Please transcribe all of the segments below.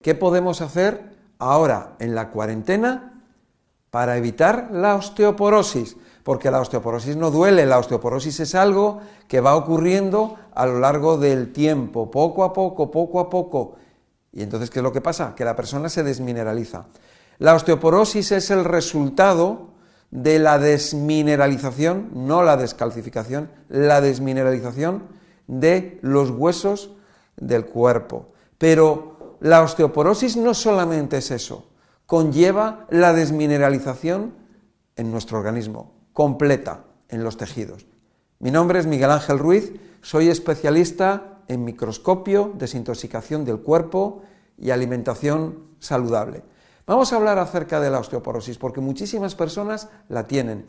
¿Qué podemos hacer ahora en la cuarentena para evitar la osteoporosis? Porque la osteoporosis no duele, la osteoporosis es algo que va ocurriendo a lo largo del tiempo, poco a poco, poco a poco. Y entonces, ¿qué es lo que pasa? Que la persona se desmineraliza. La osteoporosis es el resultado de la desmineralización, no la descalcificación, la desmineralización de los huesos del cuerpo. Pero la osteoporosis no solamente es eso, conlleva la desmineralización en nuestro organismo, completa en los tejidos. Mi nombre es Miguel Ángel Ruiz, soy especialista en microscopio, desintoxicación del cuerpo y alimentación saludable. Vamos a hablar acerca de la osteoporosis porque muchísimas personas la tienen.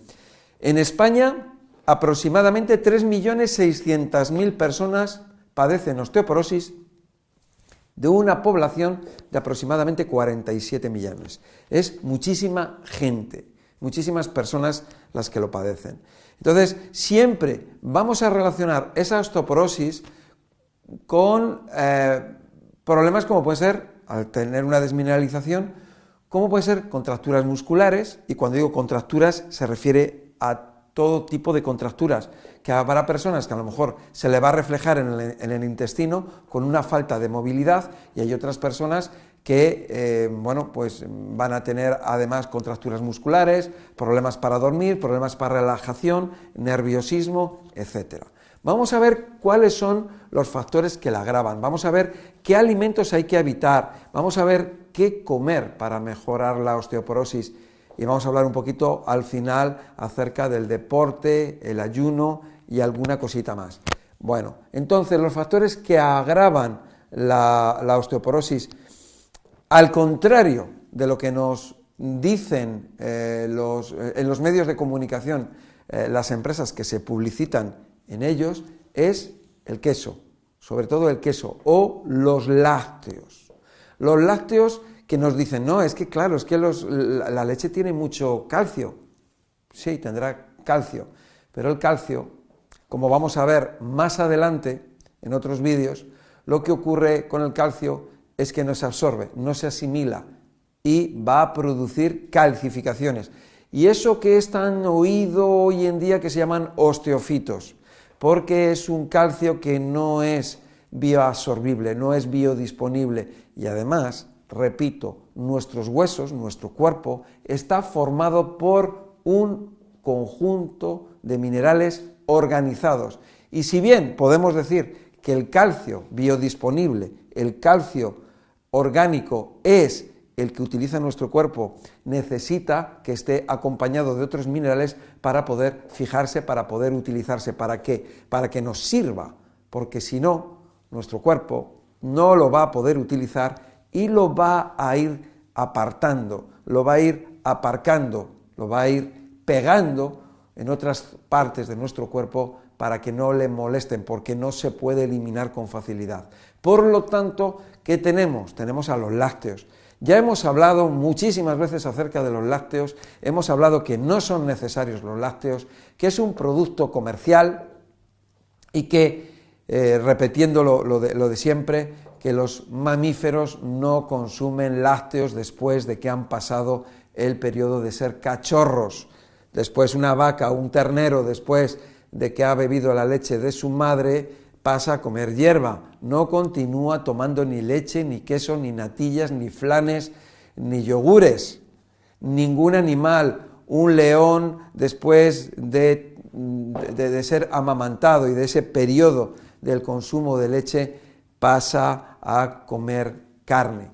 En España, aproximadamente 3.600.000 personas padecen osteoporosis de una población de aproximadamente 47 millones. Es muchísima gente, muchísimas personas las que lo padecen. Entonces, siempre vamos a relacionar esa osteoporosis con eh, problemas como puede ser, al tener una desmineralización, ¿Cómo puede ser contracturas musculares, y cuando digo contracturas se refiere a todo tipo de contracturas, que para personas que a lo mejor se le va a reflejar en el, intestino con una falta de movilidad, y hay otras personas que eh, bueno, pues van a tener además contracturas musculares, problemas para dormir, problemas para relajación, nerviosismo, etc. Vamos a ver cuáles son los factores que la agravan, vamos a ver qué alimentos hay que evitar, vamos a ver qué comer para mejorar la osteoporosis. Y vamos a hablar un poquito al final acerca del deporte, el ayuno y alguna cosita más. Bueno, entonces los factores que agravan la, osteoporosis, al contrario de lo que nos dicen eh, eh, en los medios de comunicación eh, las empresas que se publicitan en ellos, es el queso, sobre todo el queso o los lácteos. Los lácteos que nos dicen, no, es que claro, es que la leche tiene mucho calcio. Sí, tendrá calcio, pero el calcio, como vamos a ver más adelante en otros vídeos, lo que ocurre con el calcio es que no se absorbe, no se asimila y va a producir calcificaciones. Y eso que es tan oído hoy en día que se llaman osteofitos, porque es un calcio que no es bioabsorbible, no es biodisponible y además repito, nuestros huesos, nuestro cuerpo, está formado por un conjunto de minerales organizados. Y si bien podemos decir que el calcio biodisponible, el calcio orgánico es el que utiliza nuestro cuerpo, necesita que esté acompañado de otros minerales para poder fijarse, para poder utilizarse. ¿Para qué? Para que nos sirva, porque si no, nuestro cuerpo no lo va a poder utilizar y lo va a ir apartando, lo va a ir aparcando, lo va a ir pegando en otras partes de nuestro cuerpo para que no le molesten, porque no se puede eliminar con facilidad. Por lo tanto, ¿qué tenemos? Tenemos a los lácteos. Ya hemos hablado muchísimas veces acerca de los lácteos, hemos hablado que no son necesarios los lácteos, que es un producto comercial y que, eh, repitiendo lo de siempre, que los mamíferos no consumen lácteos después de que han pasado el periodo de ser cachorros. Después una vaca o un ternero, después de que ha bebido la leche de su madre, pasa a comer hierba. No continúa tomando ni leche, ni queso, ni natillas, ni flanes, ni yogures. Ningún animal, un león, después de, de ser amamantado y de ese periodo del consumo de leche, pasa a comer carne.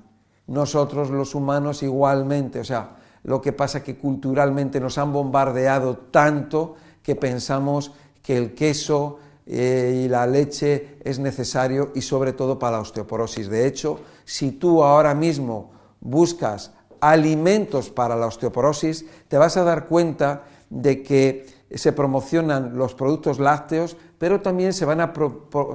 Nosotros los humanos igualmente, o sea, lo que pasa es que culturalmente nos han bombardeado tanto que pensamos que el queso eh, y la leche es necesario y sobre todo para la osteoporosis. De hecho, si tú ahora mismo buscas alimentos para la osteoporosis, te vas a dar cuenta de que se promocionan los productos lácteos, pero también se van, a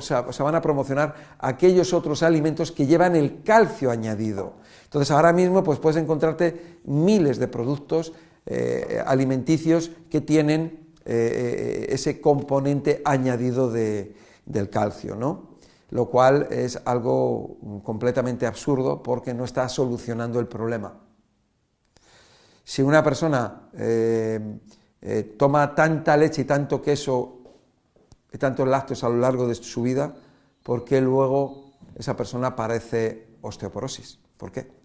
se van a promocionar aquellos otros alimentos que llevan el calcio añadido. Entonces ahora mismo pues, puedes encontrarte miles de productos eh, alimenticios que tienen eh, ese componente añadido del calcio. ¿no? lo cual es algo completamente absurdo porque no está solucionando el problema. Si una persona eh, eh, toma tanta leche y tanto queso y tantos lácteos a lo largo de su vida, ¿por qué luego esa persona padece osteoporosis? ¿Por qué?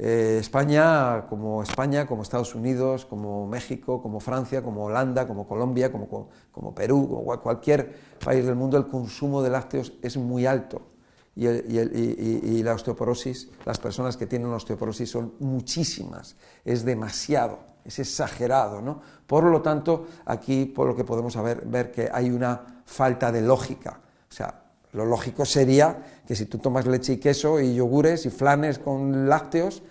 Eh, España, como España, como Estados Unidos, como México, como Francia, como Holanda, como Colombia, como, Perú, como cualquier país del mundo, el consumo de lácteos es muy alto. Y, y, la osteoporosis, las personas que tienen osteoporosis son muchísimas, es demasiado, es exagerado, ¿no? Por lo tanto, aquí por lo que podemos ver, ver que hay una falta de lógica. O sea, lo lógico sería que si tú tomas leche y queso y yogures y flanes con lácteos,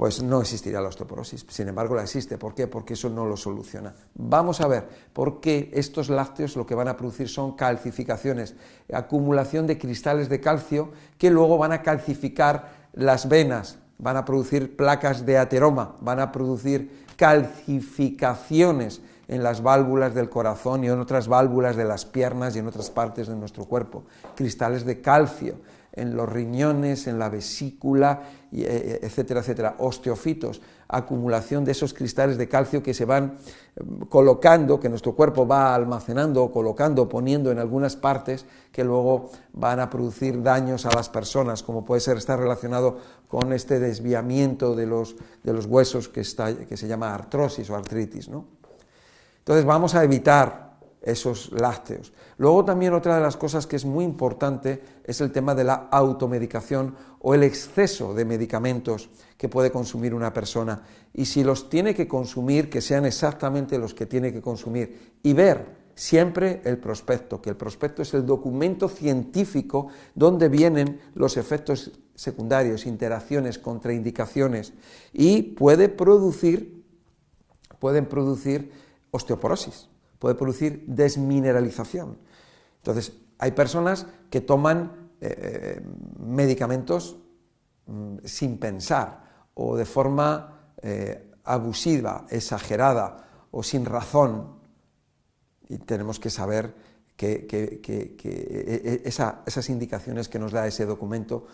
pues no existiría la osteoporosis. Sin embargo, la existe. ¿Por qué? Porque eso no lo soluciona. Vamos a ver por qué estos lácteos lo que van a producir son calcificaciones, acumulación de cristales de calcio que luego van a calcificar las venas, van a producir placas de ateroma, van a producir calcificaciones en las válvulas del corazón y en otras válvulas de las piernas y en otras partes de nuestro cuerpo, cristales de calcio en los riñones, en la vesícula, eh, eh, etcétera, etcétera, osteofitos, acumulación de esos cristales de calcio que se van eh, colocando, que nuestro cuerpo va almacenando, colocando, poniendo en algunas partes que luego van a producir daños a las personas, como puede ser estar relacionado con este desviamiento de los, de los huesos que, está, que se llama artrosis o artritis. ¿no? Entonces vamos a evitar esos lácteos. Luego también otra de las cosas que es muy importante es el tema de la automedicación o el exceso de medicamentos que puede consumir una persona. Y si los tiene que consumir, que sean exactamente los que tiene que consumir. Y ver siempre el prospecto, que el prospecto es el documento científico donde vienen los efectos secundarios, interacciones, contraindicaciones y puede producir, pueden producir osteoporosis, puede producir desmineralización. Entonces, hay personas que toman eh, medicamentos mm, sin pensar o de forma eh, abusiva, exagerada o sin razón. Y tenemos que saber que, e, e, esas indicaciones que nos da ese documento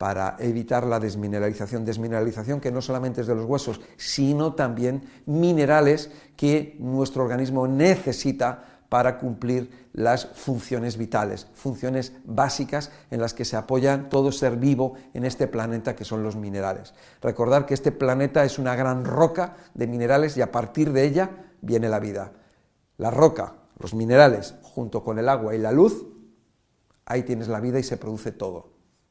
para evitar la desmineralización. Desmineralización que no solamente es de los huesos, sino también minerales que nuestro organismo necesita para cumplir las funciones vitales, funciones básicas en las que se apoya todo ser vivo en este planeta que son los minerales. Recordar que este planeta es una gran roca de minerales y a partir de ella viene la vida. La roca, los minerales, junto con el agua y la luz, ahí tienes la vida y se produce todo.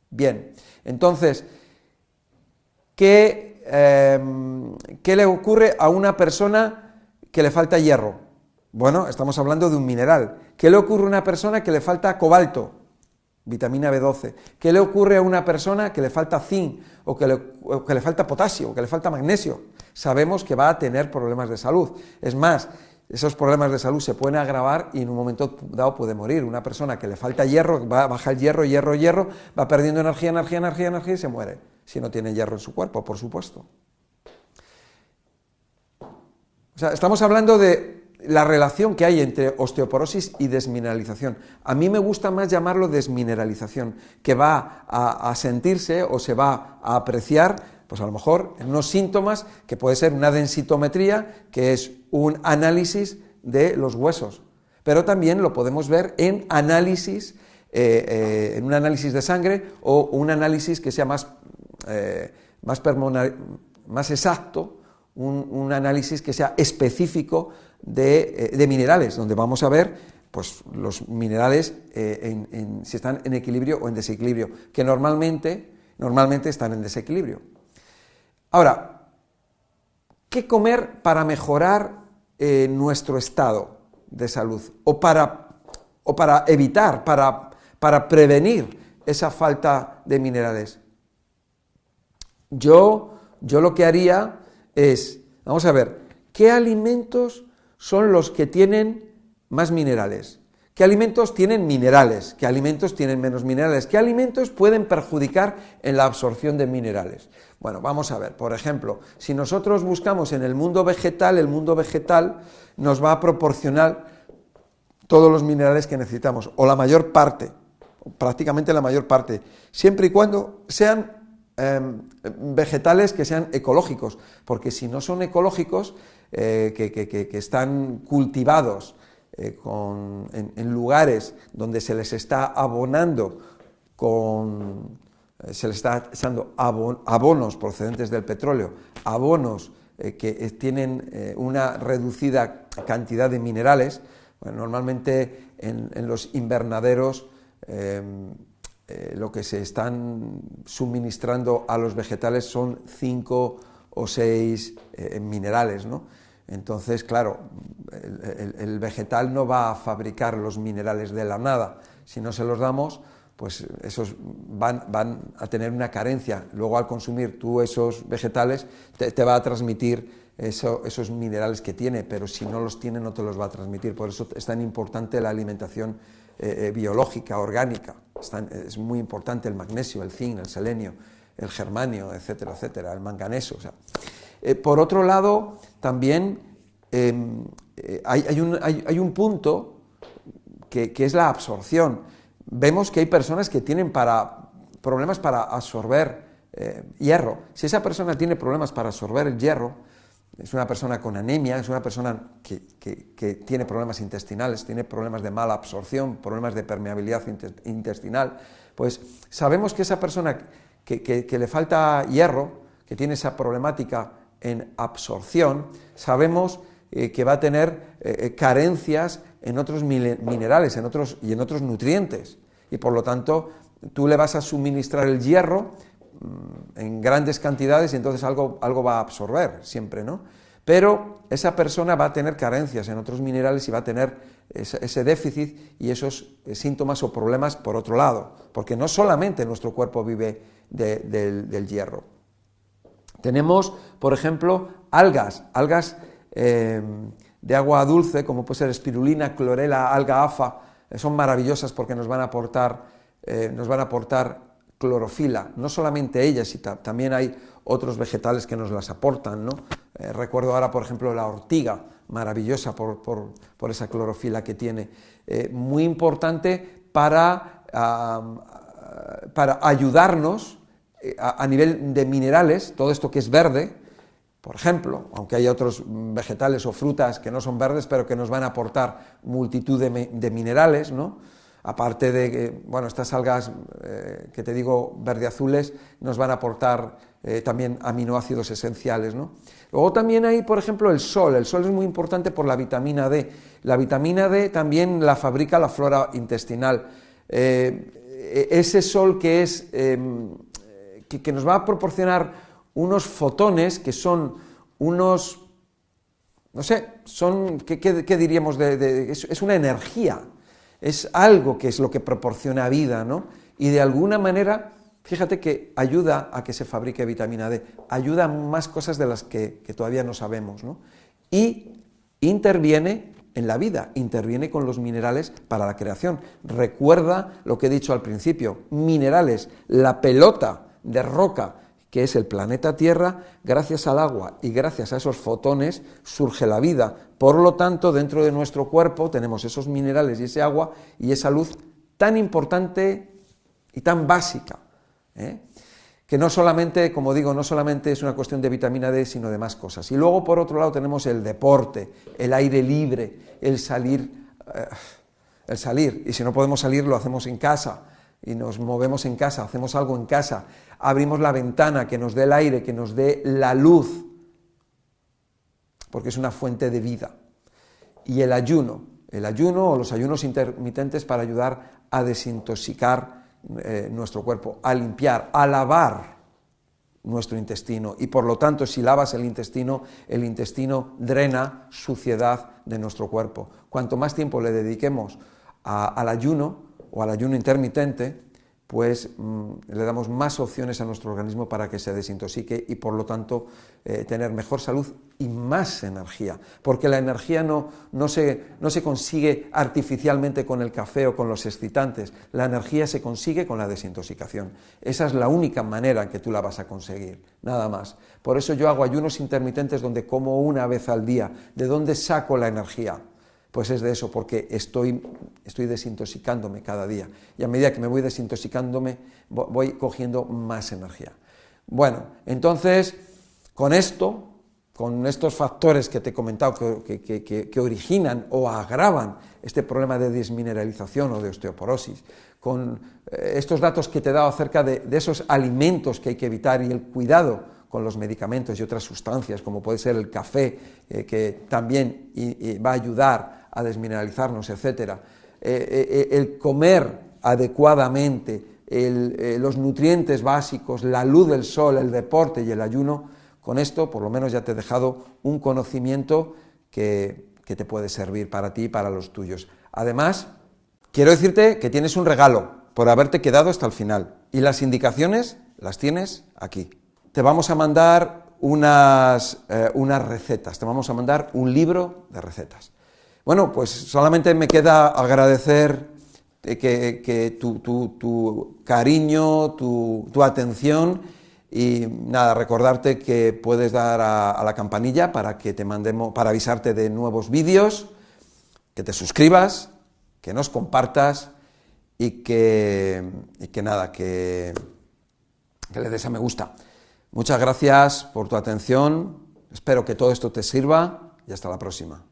Bien, entonces, em, ¿qué, le ocurre a una persona que le falta hierro? Bueno, estamos hablando de un mineral. ¿Qué le ocurre a una persona que le falta cobalto? Vitamina B12. ¿Qué le ocurre a una persona que le falta zinc o que le, o que le falta potasio o que le falta magnesio? Sabemos que va a tener problemas de salud. Es más, esos problemas de salud se pueden agravar y en un momento dado puede morir. Una persona que le falta hierro, va, baja el hierro, hierro, hierro, va perdiendo energía, energía, energía, energía y se muere. Si no tiene hierro en su cuerpo, por supuesto. O sea, estamos hablando de la relación que hay entre osteoporosis y desmineralización. A mí me gusta más llamarlo desmineralización, que va a, sentirse o se va a apreciar pues a lo mejor en unos síntomas que puede ser una densitometría, que es un análisis de los huesos, pero también lo podemos ver en análisis, eh, eh, en un análisis de sangre o un análisis que sea más, eh, más, más, exacto, un, análisis que sea específico de, minerales, donde vamos a ver pues, los minerales si están en equilibrio o en desequilibrio, que normalmente, normalmente están en desequilibrio. Ahora, ¿qué comer para mejorar eh, nuestro estado de salud? O para, o para evitar, para, para prevenir esa falta de minerales. Yo, yo lo que haría es, vamos a ver, ¿qué alimentos son los que tienen más minerales? ¿Qué alimentos tienen minerales? ¿Qué alimentos tienen menos minerales? ¿Qué alimentos pueden perjudicar en la absorción de minerales? Bueno, vamos a ver, por ejemplo, si nosotros buscamos en el mundo vegetal, el mundo vegetal nos va a proporcionar todos los minerales que necesitamos, o la mayor parte. prácticamente la mayor parte, siempre y cuando sean em, vegetales que sean ecológicos, porque si no son ecológicos, eh, que, están cultivados eh, en, lugares donde se les está abonando con, eh, se les está echando abonos procedentes del petróleo, abonos que tienen una reducida cantidad de minerales, normalmente en, los invernaderos em, lo que se están suministrando a los vegetales son cinco o seis minerales, ¿no? Entonces, claro, el, vegetal no va a fabricar los minerales de la nada. Si no se los damos, pues esos van, a tener una carencia. Luego al consumir tú esos vegetales, te, va a transmitir esos minerales que tiene, pero si no los tiene no te los va a transmitir. Por eso es tan importante la alimentación eh, eh, biológica, orgánica. Es, muy importante el magnesio, el zinc, el selenio, el germanio, etcétera, etcétera, el manganeso. Eh, por otro lado, también em, eh, hay, un, punto que, es la absorción. Vemos que hay personas que tienen problemas para absorber eh, hierro. Si esa persona tiene problemas para absorber el hierro, es una persona con anemia, es una persona que, tiene problemas intestinales, tiene problemas de mala absorción, problemas de permeabilidad intestinal, pues sabemos que esa persona que le falta hierro, que tiene esa problemática, en absorción, sabemos eh, que va a tener eh, eh, carencias en otros minerales en otros, y en otros nutrientes. Y por lo tanto, tú le vas a suministrar el hierro mm, en grandes cantidades y entonces algo, algo va a absorber siempre, ¿no? Pero esa persona va a tener carencias en otros minerales y va a tener ese, déficit y esos síntomas o problemas por otro lado, porque no solamente nuestro cuerpo vive del hierro. Tenemos, por ejemplo, algas, algas eh, de agua dulce, como puede ser espirulina, clorela, alga afa, eh, son maravillosas porque nos van a aportar, eh, nos van a aportar clorofila, no solamente ellas, sino también hay otros vegetales que nos las aportan. ¿no? recuerdo ahora, por ejemplo, la ortiga, maravillosa por, esa clorofila que tiene, muy importante para, para ayudarnos eh, a, nivel de minerales, todo esto que es verde, por ejemplo, aunque hay otros vegetales o frutas que no son verdes, pero que nos van a aportar multitud de, minerales, ¿no? Aparte de que, bueno, estas algas eh, que te digo verde-azules nos van a aportar eh, también aminoácidos esenciales, ¿no? Luego también hay, por ejemplo, el sol. El sol es muy importante por la vitamina D. La vitamina D también la fabrica la flora intestinal. E-, ese sol que es em, que, nos va a proporcionar unos fotones que son unos, no sé, son, ¿qué, diríamos? De, es, una energía, es algo que es lo que proporciona vida, ¿no? Y de alguna manera, fíjate que ayuda a que se fabrique vitamina D, ayuda a más cosas de las que, todavía no sabemos, ¿no? Y interviene en la vida, interviene con los minerales para la creación. Recuerda lo que he dicho al principio, minerales, la pelota de roca que es el planeta Tierra, gracias al agua y gracias a esos fotones surge la vida. Por lo tanto, dentro de nuestro cuerpo tenemos esos minerales y ese agua y esa luz tan importante y tan básica, ¿eh? que no solamente, como digo, no solamente es una cuestión de vitamina D, sino de más cosas. Y luego, por otro lado, tenemos el deporte, el aire libre, el salir, eh, el salir. Y si no podemos salir, lo hacemos en casa y nos movemos en casa, hacemos algo en casa, abrimos la ventana que nos dé el aire, que nos dé la luz, porque es una fuente de vida. Y el ayuno, el ayuno o los ayunos intermitentes para ayudar a desintoxicar eh, nuestro cuerpo, a limpiar, a lavar nuestro intestino. Y por lo tanto, si lavas el intestino, el intestino drena suciedad de nuestro cuerpo. Cuanto más tiempo le dediquemos al ayuno, o al ayuno intermitente, pues mm, le damos más opciones a nuestro organismo para que se desintoxique y por lo tanto eh, tener mejor salud y más energía. Porque la energía no, no, se, no se consigue artificialmente con el café o con los excitantes, la energía se consigue con la desintoxicación. Esa es la única manera en que tú la vas a conseguir, nada más. Por eso yo hago ayunos intermitentes donde como una vez al día. ¿De dónde saco la energía? Pues es de eso, porque estoy, estoy desintoxicándome cada día. Y a medida que me voy desintoxicándome, voy cogiendo más energía. Bueno, entonces, con esto, con estos factores que te he comentado que, originan o agravan este problema de desmineralización o de osteoporosis, con eh, estos datos que te he dado acerca de, esos alimentos que hay que evitar y el cuidado con los medicamentos y otras sustancias, como puede ser el café, eh, que también va a ayudar a desmineralizarnos, etc. Eh, eh, el comer adecuadamente, eh, los nutrientes básicos, la luz del sol, el deporte y el ayuno, con esto por lo menos ya te he dejado un conocimiento que, que te puede servir para ti y para los tuyos. Además, quiero decirte que tienes un regalo por haberte quedado hasta el final y las indicaciones las tienes aquí. Te vamos a mandar unas, unas recetas, te vamos a mandar un libro de recetas. Bueno, pues solamente me queda agradecer que, tu, cariño, tu, atención y nada, recordarte que puedes dar a, la campanilla para que te mandemos, para avisarte de nuevos vídeos, que te suscribas, que nos compartas y que, que nada, que, que le des a me gusta. Muchas gracias por tu atención, espero que todo esto te sirva y hasta la próxima.